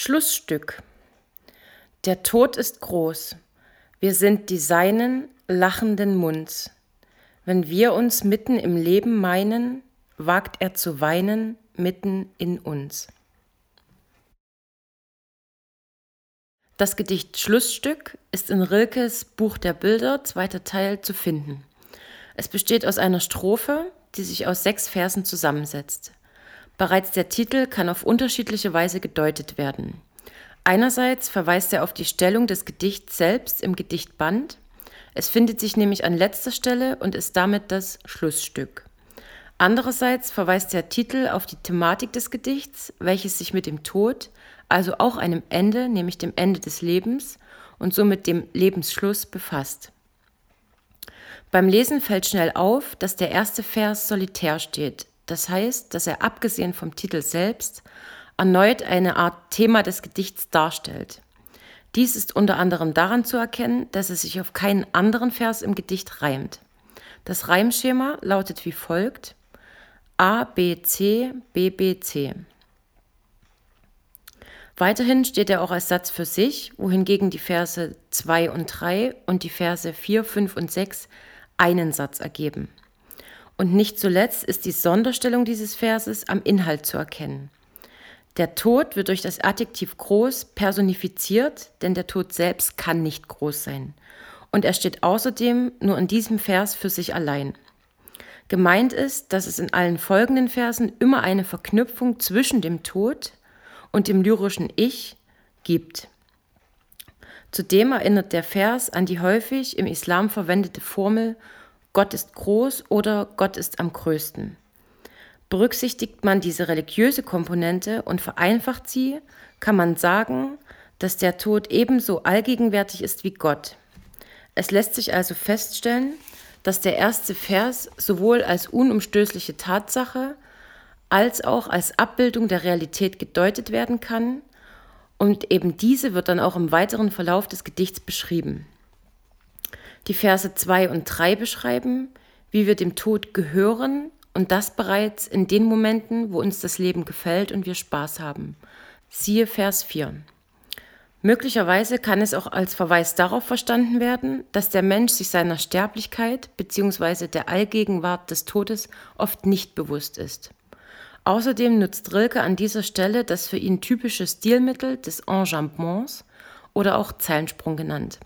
Schlussstück. Der Tod ist groß. Wir sind die Seinen lachenden Munds. Wenn wir uns mitten im Leben meinen, wagt er zu weinen mitten in uns. Das Gedicht Schlussstück ist in Rilkes Buch der Bilder, zweiter Teil, zu finden. Es besteht aus einer Strophe, die sich aus sechs Versen zusammensetzt. Bereits der Titel kann auf unterschiedliche Weise gedeutet werden. Einerseits verweist er auf die Stellung des Gedichts selbst im Gedichtband. Es findet sich nämlich an letzter Stelle und ist damit das Schlussstück. Andererseits verweist der Titel auf die Thematik des Gedichts, welches sich mit dem Tod, also auch einem Ende, nämlich dem Ende des Lebens und somit dem Lebensschluss befasst. Beim Lesen fällt schnell auf, dass der erste Vers solitär steht, das heißt, dass er abgesehen vom Titel selbst erneut eine Art Thema des Gedichts darstellt. Dies ist unter anderem daran zu erkennen, dass es sich auf keinen anderen Vers im Gedicht reimt. Das Reimschema lautet wie folgt A, B, C, B, B, C. Weiterhin steht er auch als Satz für sich, wohingegen die Verse 2 und 3 und die Verse 4, 5 und 6 einen Satz ergeben. Und nicht zuletzt ist die Sonderstellung dieses Verses am Inhalt zu erkennen. Der Tod wird durch das Adjektiv groß personifiziert, denn der Tod selbst kann nicht groß sein. Und er steht außerdem nur in diesem Vers für sich allein. Gemeint ist, dass es in allen folgenden Versen immer eine Verknüpfung zwischen dem Tod und dem lyrischen Ich gibt. Zudem erinnert der Vers an die häufig im Islam verwendete Formel Gott ist groß oder Gott ist am größten. Berücksichtigt man diese religiöse Komponente und vereinfacht sie, kann man sagen, dass der Tod ebenso allgegenwärtig ist wie Gott. Es lässt sich also feststellen, dass der erste Vers sowohl als unumstößliche Tatsache als auch als Abbildung der Realität gedeutet werden kann, und eben diese wird dann auch im weiteren Verlauf des Gedichts beschrieben. Die Verse 2 und 3 beschreiben, wie wir dem Tod gehören und das bereits in den Momenten, wo uns das Leben gefällt und wir Spaß haben. Siehe Vers 4. Möglicherweise kann es auch als Verweis darauf verstanden werden, dass der Mensch sich seiner Sterblichkeit bzw. der Allgegenwart des Todes oft nicht bewusst ist. Außerdem nutzt Rilke an dieser Stelle das für ihn typische Stilmittel des Enjambements oder auch Zeilensprung genannt.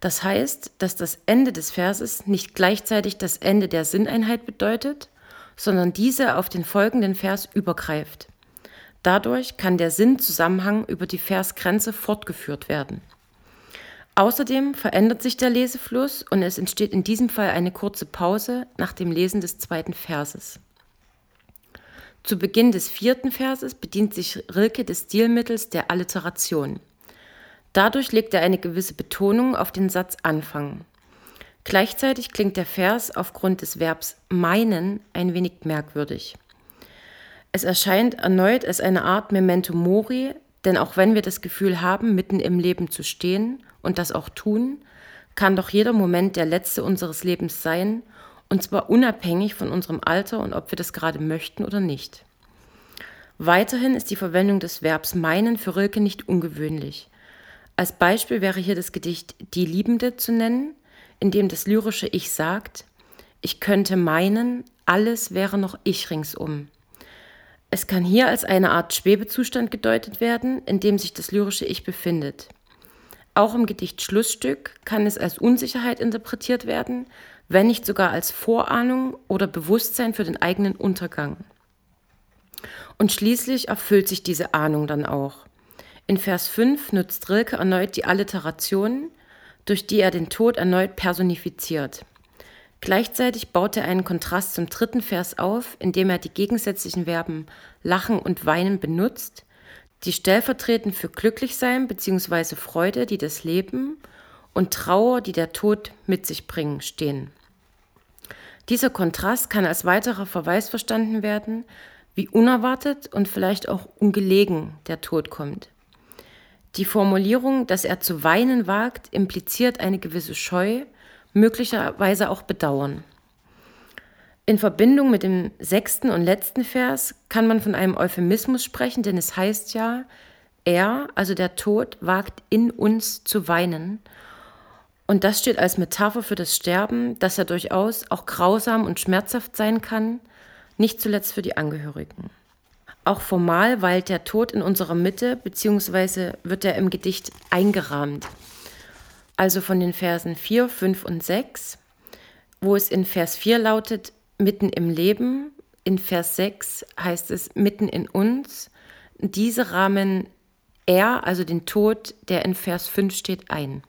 Das heißt, dass das Ende des Verses nicht gleichzeitig das Ende der Sinneinheit bedeutet, sondern diese auf den folgenden Vers übergreift. Dadurch kann der Sinnzusammenhang über die Versgrenze fortgeführt werden. Außerdem verändert sich der Lesefluss und es entsteht in diesem Fall eine kurze Pause nach dem Lesen des zweiten Verses. Zu Beginn des vierten Verses bedient sich Rilke des Stilmittels der Alliteration. Dadurch legt er eine gewisse Betonung auf den Satzanfang. Gleichzeitig klingt der Vers aufgrund des Verbs meinen ein wenig merkwürdig. Es erscheint erneut als eine Art Memento Mori, denn auch wenn wir das Gefühl haben, mitten im Leben zu stehen und das auch tun, kann doch jeder Moment der letzte unseres Lebens sein, und zwar unabhängig von unserem Alter und ob wir das gerade möchten oder nicht. Weiterhin ist die Verwendung des Verbs meinen für Rilke nicht ungewöhnlich. Als Beispiel wäre hier das Gedicht Die Liebende zu nennen, in dem das lyrische Ich sagt, ich könnte meinen, alles wäre noch ich ringsum. Es kann hier als eine Art Schwebezustand gedeutet werden, in dem sich das lyrische Ich befindet. Auch im Gedicht Schlussstück kann es als Unsicherheit interpretiert werden, wenn nicht sogar als Vorahnung oder Bewusstsein für den eigenen Untergang. Und schließlich erfüllt sich diese Ahnung dann auch. In Vers 5 nutzt Rilke erneut die Alliteration, durch die er den Tod erneut personifiziert. Gleichzeitig baut er einen Kontrast zum dritten Vers auf, indem er die gegensätzlichen Verben lachen und weinen benutzt, die stellvertretend für Glücklichsein bzw. Freude, die das Leben, und Trauer, die der Tod mit sich bringen, stehen. Dieser Kontrast kann als weiterer Verweis verstanden werden, wie unerwartet und vielleicht auch ungelegen der Tod kommt. Die Formulierung, dass er zu weinen wagt, impliziert eine gewisse Scheu, möglicherweise auch Bedauern. In Verbindung mit dem sechsten und letzten Vers kann man von einem Euphemismus sprechen, denn es heißt ja, er, also der Tod, wagt in uns zu weinen. Und das steht als Metapher für das Sterben, das ja durchaus auch grausam und schmerzhaft sein kann, nicht zuletzt für die Angehörigen. Auch formal weilt der Tod in unserer Mitte, beziehungsweise wird er im Gedicht eingerahmt. Also von den Versen 4, 5 und 6, wo es in Vers 4 lautet, mitten im Leben, in Vers 6 heißt es mitten in uns. Diese rahmen er, also den Tod, der in Vers 5 steht, ein.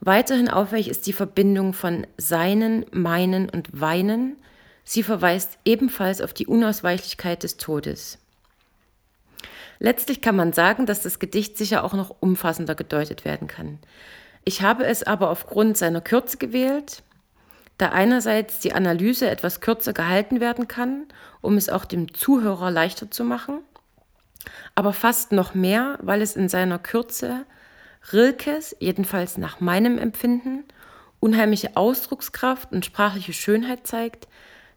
Weiterhin auffällig ist die Verbindung von seinen, meinen und weinen, Sie verweist ebenfalls auf die Unausweichlichkeit des Todes. Letztlich kann man sagen, dass das Gedicht sicher auch noch umfassender gedeutet werden kann. Ich habe es aber aufgrund seiner Kürze gewählt, da einerseits die Analyse etwas kürzer gehalten werden kann, um es auch dem Zuhörer leichter zu machen, aber fast noch mehr, weil es in seiner Kürze Rilkes, jedenfalls nach meinem Empfinden, unheimliche Ausdruckskraft und sprachliche Schönheit zeigt,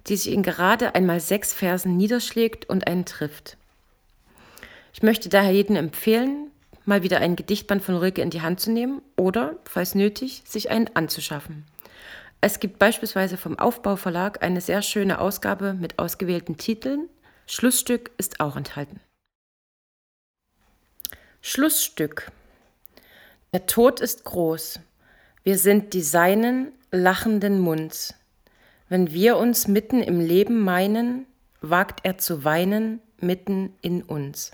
die sich in gerade einmal sechs Versen niederschlägt und einen trifft. Ich möchte daher jedem empfehlen, mal wieder ein Gedichtband von Rilke in die Hand zu nehmen oder, falls nötig, sich einen anzuschaffen. Es gibt beispielsweise vom Aufbauverlag eine sehr schöne Ausgabe mit ausgewählten Titeln. Schlussstück ist auch enthalten. Schlussstück. Der Tod ist groß. Wir sind die Seinen lachenden Munds. Wenn wir uns mitten im Leben meinen, wagt er zu weinen mitten in uns.